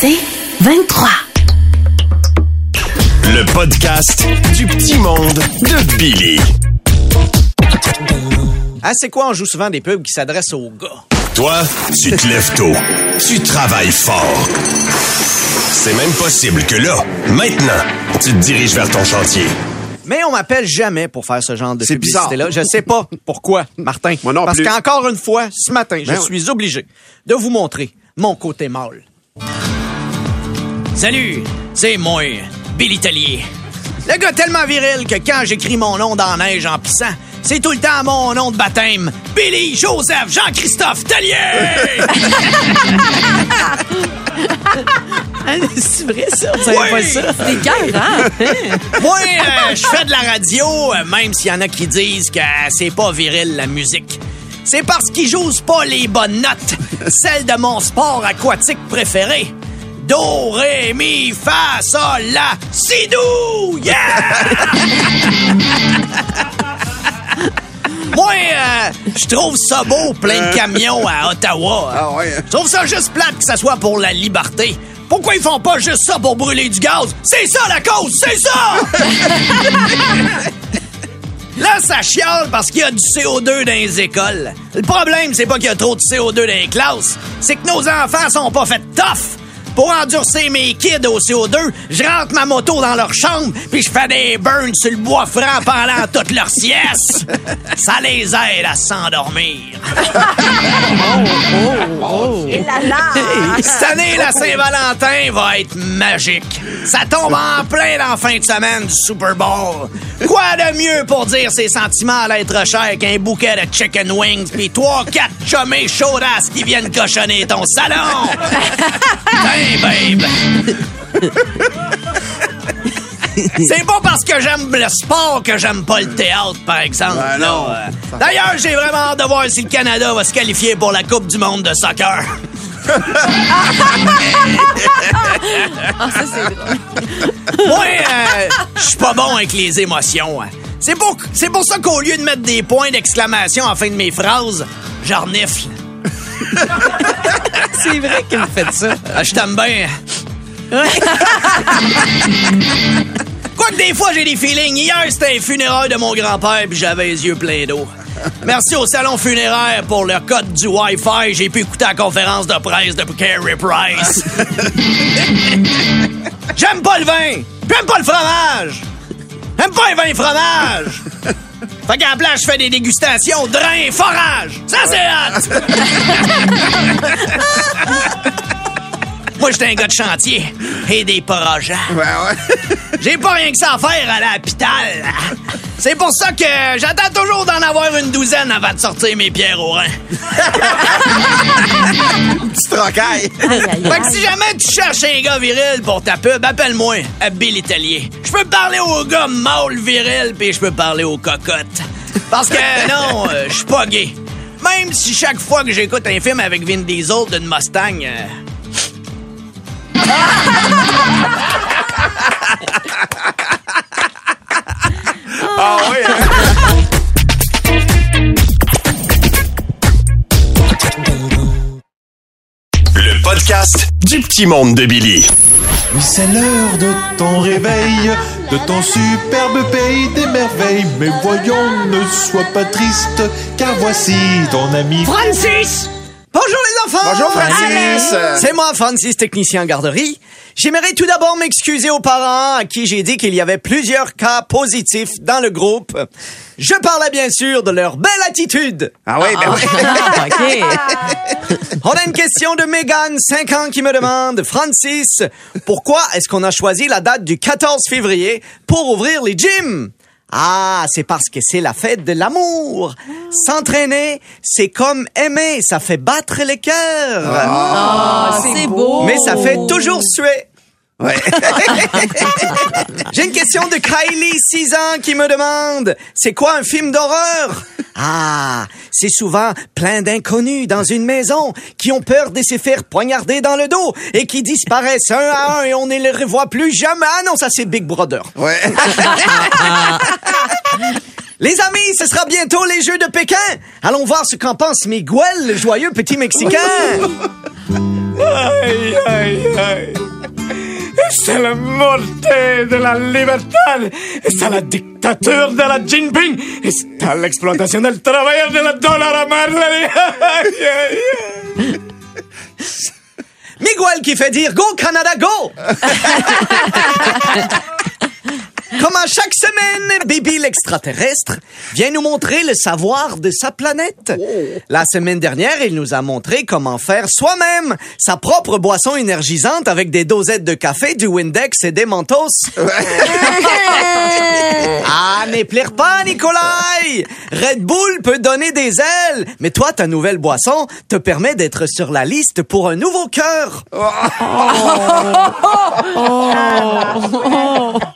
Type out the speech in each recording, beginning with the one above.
C'est 23. Le podcast du petit monde de Billy. Ah, c'est quoi? On joue souvent des pubs qui s'adressent aux gars? Toi, tu te lèves tôt. Tu travailles fort. C'est même possible que là, maintenant, tu te diriges vers ton chantier. Mais on m'appelle jamais pour faire ce genre de C'est publicité-là. Je sais pas pourquoi, Martin. Moi non Parce plus. qu'encore une fois, ce matin, je Ben suis obligé de vous montrer mon côté mâle. Salut, c'est moi, Billy Tellier. Le gars tellement viril que quand j'écris mon nom dans la neige en pissant, c'est tout le temps mon nom de baptême. Billy Joseph Jean-Christophe Tellier! c'est vrai ça? Oui. pas ça? C'est cœur, hein? Moi, euh, je fais de la radio, euh, même s'il y en a qui disent que c'est pas viril la musique. C'est parce qu'ils jouent pas les bonnes notes, celles de mon sport aquatique préféré. Do, ré, mi, fa, sol, la, si, do, yeah! Moi, euh, je trouve ça beau, plein de camions à Ottawa. Ah ouais. Je trouve ça juste plate que ça soit pour la liberté. Pourquoi ils font pas juste ça pour brûler du gaz? C'est ça la cause, c'est ça! Là, ça chiale parce qu'il y a du CO2 dans les écoles. Le problème, c'est pas qu'il y a trop de CO2 dans les classes, c'est que nos enfants sont pas faits tough. Pour endurcer mes kids au CO2, je rentre ma moto dans leur chambre puis je fais des burns sur le bois franc pendant toute leur sieste. Ça les aide à s'endormir. Et là là! Cette année, la Saint-Valentin va être magique. Ça tombe en plein dans la fin de semaine du Super Bowl. Quoi de mieux pour dire ses sentiments à l'être cher qu'un bouquet de chicken wings pis trois, quatre chummés chaudasses qui viennent cochonner ton salon? Hey, babe! C'est pas parce que j'aime le sport que j'aime pas le théâtre, par exemple. Ben non. Euh, D'ailleurs, j'ai vraiment hâte de voir si le Canada va se qualifier pour la Coupe du monde de soccer. Ah, ça, c'est drôle. Moi, euh, je suis pas bon avec les émotions. hein. C'est pour, c'est pour ça qu'au lieu de mettre des points d'exclamation en fin de mes phrases, j'en renifle. c'est vrai que vous faites ça. Ah, je t'aime bien. Quoique des fois, j'ai des feelings. Hier, c'était un funérail de mon grand-père, puis j'avais les yeux pleins d'eau. Merci au salon funéraire pour le code du Wi-Fi. J'ai pu écouter la conférence de presse de Carey Price. J'aime pas le vin. J'aime pas le fromage. J'aime pas le vin et fromage. Fait qu'à la place, je fais des dégustations drain forage. Ça, c'est hot. Moi, j'étais un gars de chantier et des projets. Ouais, ouais. J'ai pas rien que ça à faire à l'hôpital. C'est pour ça que j'attends toujours d'en avoir une douzaine avant de sortir mes pierres au rein. Petit trocaille. Fait que si jamais tu cherches un gars viril pour ta pub, appelle-moi Bill Italier. Je peux parler aux gars mâles viril puis je peux parler aux cocottes. Parce que non, euh, je suis pas gay. Même si chaque fois que j'écoute un film avec Vin Diesel d'une Mustang, euh, Ah hein. Le podcast du petit monde de Billy. Oui, c'est l'heure de ton réveil, de ton superbe pays des merveilles. Mais voyons, ne sois pas triste, car voici ton ami. Francis! Bonjour les enfants! Bonjour, Francis. C'est moi, Francis, technicien en garderie. J'aimerais tout d'abord m'excuser aux parents à qui j'ai dit qu'il y avait plusieurs cas positifs dans le groupe. Je parlais bien sûr de leur belle attitude. Ah ouais, ben ouais. Ah, OK. On a une question de Megan, 5 ans, qui me demande, Francis, pourquoi est-ce qu'on a choisi la date du 14 février pour ouvrir les gyms? Ah, c'est parce que c'est la fête de l'amour. S'entraîner, c'est comme aimer, ça fait battre les cœurs. Ah, c'est beau. Mais ça fait toujours suer. Ouais. J'ai une question de Kylie, 6 ans, qui me demande C'est quoi un film d'horreur? Ah, c'est souvent plein d'inconnus dans une maison qui ont peur de se faire poignarder dans le dos et qui disparaissent un à un et on ne les revoit plus jamais. Ah non, ça c'est Big Brother. Ouais. Les amis, ce sera bientôt les Jeux de Pékin. Allons voir ce qu'en pense Miguel, le joyeux petit Mexicain. Aïe, aïe, aïe. C'est la muerte de la libertad. Está la dictatura de la Jinping. Está la explotación del trabajador de la dólar a Marley. Miguel qui fait dire Go Canada, go! Chaque semaine, Bibi l'extraterrestre vient nous montrer le savoir de sa planète. La semaine dernière, il nous a montré comment faire soi-même sa propre boisson énergisante avec des dosettes de café, du Windex et des Mentos. ah, mais plaire pas, Nikolai! Red Bull peut donner des ailes, mais toi, ta nouvelle boisson te permet d'être sur la liste pour un nouveau cœur.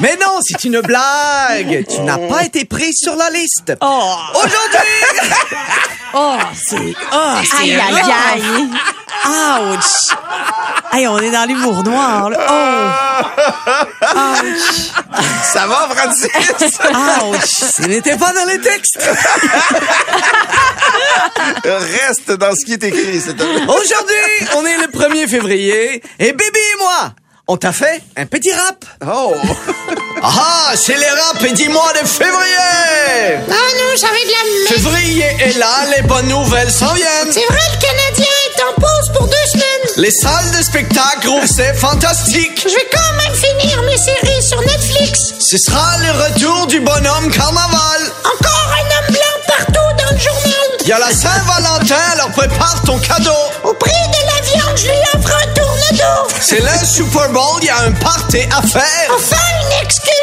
Mais non, c'est une blague. Tu n'as pas été pris sur la liste. Aujourd'hui, Oh, c'est. Oh, c'est. Aïe, aïe, aïe. Ouch! Hey, on est dans l'humour noir, là. Oh! Ça va, Francis? Ouch! ce n'était pas dans les textes. Reste dans ce qui est écrit, c'est Aujourd'hui, on est le 1er février et Bibi et moi, on t'a fait un petit rap. Oh! Ah, c'est les rap et dis-moi de février. Ah non, j'avais de la merde. Février est là, les bonnes nouvelles s'en viennent. C'est vrai, le Canadien est en pause pour deux semaines. Les salles de spectacle rouvrent, c'est fantastique. Je vais quand même finir mes séries sur Netflix. Ce sera le retour du bonhomme carnaval. Encore un homme blanc partout dans le journal. Il y a la Saint-Valentin, alors prépare ton cadeau. Au prix de la viande, je lui offre un tourne-dos. C'est le Super Bowl, il y a un party à faire. Enfin, une excuse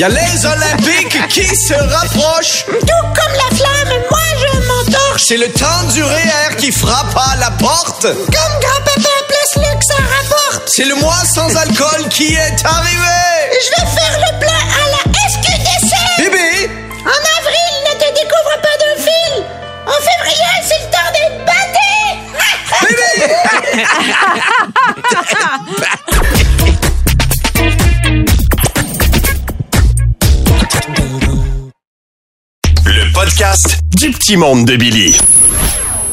Il y a les Olympiques qui se rapprochent. Tout comme la flamme, moi je m'entorche. C'est le temps du REER qui frappe à la porte. Comme grand-papa place le que ça rapporte. C'est le mois sans alcool qui est arrivé. Je vais faire le plein à la SQDC. Bibi, En avril, ne te découvre pas d'un fil. En février, c'est le temps d'être batté. Bibi. du petit monde de Billy.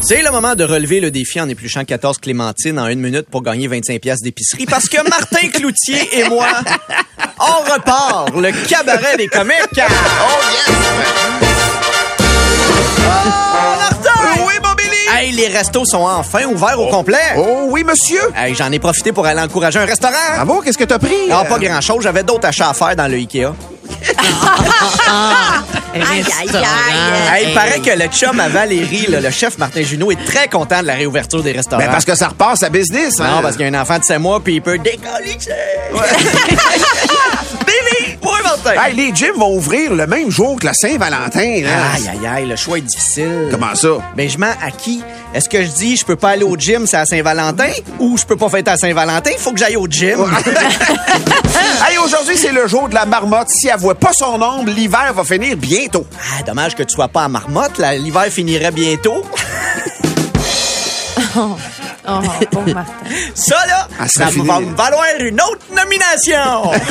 C'est le moment de relever le défi en épluchant 14 clémentines en une minute pour gagner 25 pièces d'épicerie parce que Martin Cloutier et moi, on repart le cabaret des comiques. Oh Martin! Oui, mon Billy! Hey, les restos sont enfin ouverts au complet. Oh oui, monsieur! Hey, j'en ai profité pour aller encourager un restaurant. Bravo, qu'est-ce que t'as pris? Ah, pas grand-chose. J'avais d'autres achats à faire dans le Ikea. Aïe, aïe, aïe. Hey, il paraît que le chum à Valérie, là, le chef Martin Junot, est très content de la réouverture des restaurants. Ben, parce que ça repart sa business, hein? Non, parce qu'il y a un enfant de 7 mois, puis il peut décoller. Billy! Oui, Martin! Hey, les gyms vont ouvrir le même jour que la Saint-Valentin, là. Aïe, aïe, aïe, le choix est difficile. Comment ça? Ben, je mens à qui? Est-ce que je dis je peux pas aller au gym, c'est à Saint-Valentin? Ou je peux pas fêter à Saint-Valentin, il faut que j'aille au gym? hey, aujourd'hui, c'est le jour de la marmotte. Si elle voit pas son ombre, l'hiver va finir bientôt. ah, dommage que tu sois pas à marmotte, là, l'hiver finirait bientôt. Oh, pauvre Martin. Ça, là, Ah, ça ça finit. va me valoir une autre nomination!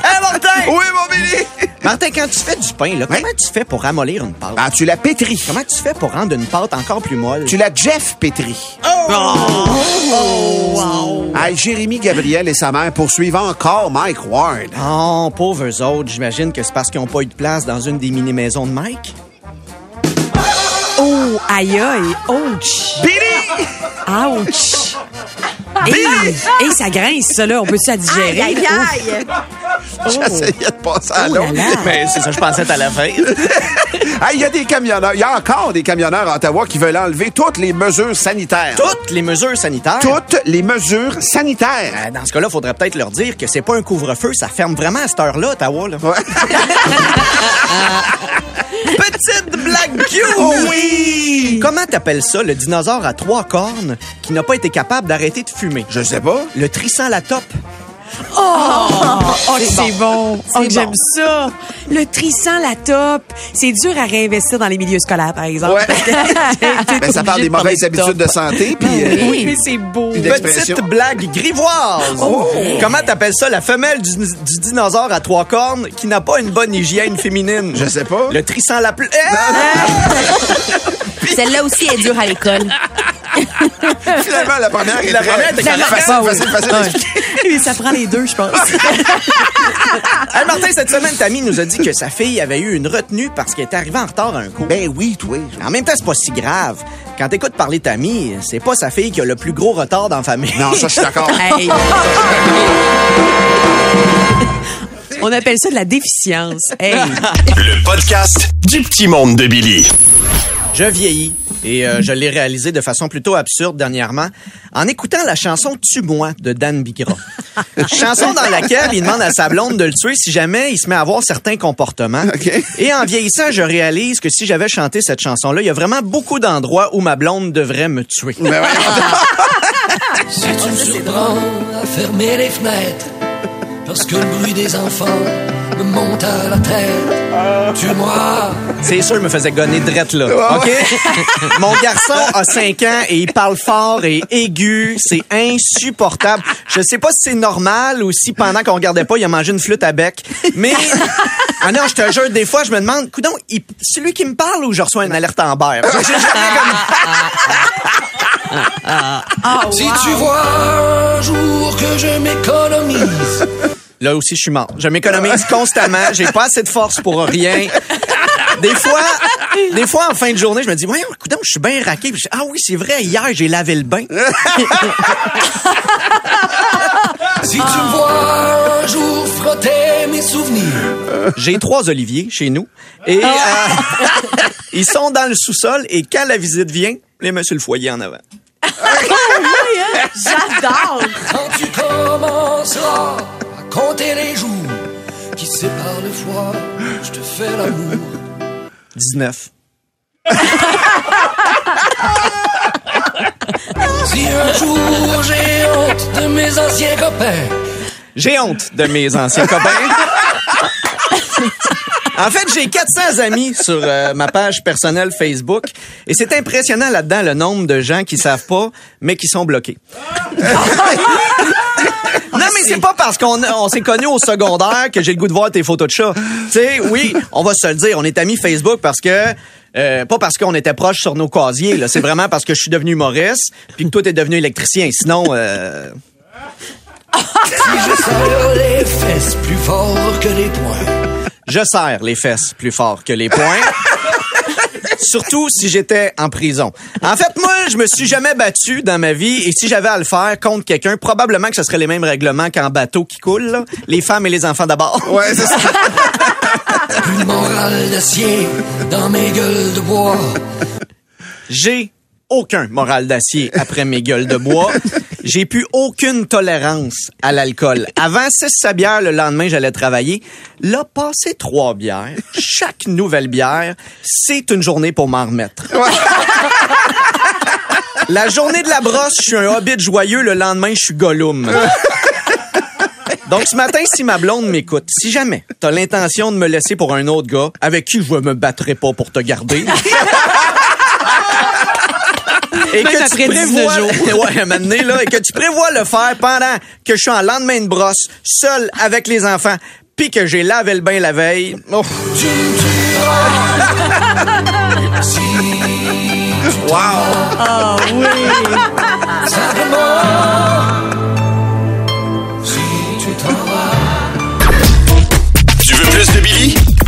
Hein, Martin? Oui, mon Billy! Martin, quand tu fais du pain, là, comment tu fais pour ramollir une pâte? Ah, tu la pétris. Comment tu fais pour rendre une pâte encore plus molle? Tu la Jeff pétris. Oh! Hey, Jérémy Gabriel et sa mère poursuivent encore Mike Ward. Oh, pauvres autres, j'imagine que c'est parce qu'ils n'ont pas eu de place dans une des mini-maisons de Mike. Oh, aïe, aïe. Ouch. Billy! Ouch. Hey, ça grince, ça, là. On peut-tu la digérer? Aïe, aïe, aïe. J'essayais de passer à Oh l'autre. Mais c'est ça, je pensais à la fin. Hey, Il y a des camionneurs, il y a encore des camionneurs à Ottawa qui veulent enlever toutes les mesures sanitaires. Toutes les mesures sanitaires? Toutes les mesures sanitaires. Euh, Dans ce cas-là, faudrait peut-être leur dire que c'est pas un couvre-feu, ça ferme vraiment à cette heure-là, Ottawa. Là. Petite blague cute! oui! Comment t'appelles ça, le dinosaure à trois cornes qui n'a pas été capable d'arrêter de fumer? Je sais pas. Le trissant la top. Oh, c'est bon. Oh, C'est j'aime bon. ça. Le trissant, la top. C'est dur à réinvestir dans les milieux scolaires, par exemple. Ouais. Que Ben, ça parle des mauvaises de habitudes de santé, puis... euh, Oui, mais c'est beau. Petite blague grivoise. Comment t'appelles ça, la femelle du, du dinosaure à trois cornes qui n'a pas une bonne hygiène féminine? Je sais pas. Le trissant la pl- Celle-là aussi est dure à l'école. Finalement, la première est La première était facile, facile, Ah oui. facile, facile. Ouais. Mais ça prend les deux, je pense. Hey, Martin, cette semaine, Tammy nous a dit que sa fille avait eu une retenue parce qu'elle était arrivée en retard à un cours. Ben oui, toi. En même temps, c'est pas si grave. Quand t'écoutes parler Tammy, c'est pas sa fille qui a le plus gros retard dans la famille. Non, ça, je suis d'accord. Hey. On appelle ça de la déficience. Hey. Le podcast du petit monde de Billy. Je vieillis et euh, je l'ai réalisé de façon plutôt absurde dernièrement en écoutant la chanson Tue-moi de Dan Bigra. chanson dans laquelle il demande à sa blonde de le tuer si jamais il se met à avoir certains comportements. Et en vieillissant, je réalise que si j'avais chanté cette chanson-là, il y a vraiment beaucoup d'endroits où ma blonde devrait me tuer. Ben ouais. Si tu me surprends à fermer les fenêtres, parce que le bruit des enfants me monte à la tête, tue-moi. C'est sûr, il me faisait gonner drette là. OK? Mon garçon a 5 ans et il parle fort et aigu. C'est insupportable. Je sais pas si c'est normal ou si pendant qu'on regardait pas, il a mangé une flûte à bec. Mais, ah non, je te jure, des fois, je me demande, coudon, il- c'est lui qui me parle ou je reçois une alerte en berre? J'ai jamais comme- Si tu vois un jour que je m'économise, Là aussi, je suis mort. Je m'économise constamment. J'ai pas assez de force pour rien. Des fois, des fois, en fin de journée, je me dis, voyons, écoute, je suis bien raqué. Puis je dis, ah oui, c'est vrai, hier, j'ai lavé le bain. si tu me vois un jour frotter mes souvenirs, J'ai trois oliviers chez nous. Et euh, ils sont dans le sous-sol. Et quand la visite vient, les mets sur le foyer en avant. J'adore. quand tu commenceras compter les jours qui séparent le foie, je te fais l'amour. 19. Si un jour j'ai honte de mes anciens copains, J'ai honte de mes anciens copains. En fait, j'ai 400 amis sur euh, ma page personnelle Facebook et c'est impressionnant là-dedans le nombre de gens qui savent pas mais qui sont bloqués. Non, mais c'est pas parce qu'on on s'est connus au secondaire que j'ai le goût de voir tes photos de chat. Tu sais, oui, on va se le dire, on est amis Facebook parce que euh, pas parce qu'on était proches sur nos casiers, là. C'est vraiment parce que je suis devenu humoriste puis que toi t'es devenu électricien. Sinon, euh, je serre les fesses plus fort que les poings. je serre les fesses plus fort que les poings. Surtout si j'étais en prison. En fait, moi, je me suis jamais battu dans ma vie et si j'avais à le faire contre quelqu'un, probablement que ce serait les mêmes règlements qu'en bateau qui coule, là. les femmes et les enfants d'abord. Ouais, c'est ça. Plus de morale d'acier dans mes gueules de bois. J'ai aucun moral d'acier après mes gueules de bois. J'ai plus aucune tolérance à l'alcool. Avant 6 bières, le lendemain, j'allais travailler. Là, passer trois bières, chaque nouvelle bière, c'est une journée pour m'en remettre. La journée de la brosse, je suis un hobbit joyeux. Le lendemain, je suis Gollum. Donc, ce matin, si ma blonde m'écoute, si jamais t'as l'intention de me laisser pour un autre gars, avec qui je me battrai pas pour te garder, et que tu après 19 prévois, ouais, donné, là, et que tu prévois le faire pendant que je suis en lendemain de brosse, seul avec les enfants, puis que j'ai lavé le bain la veille. oh, Tu me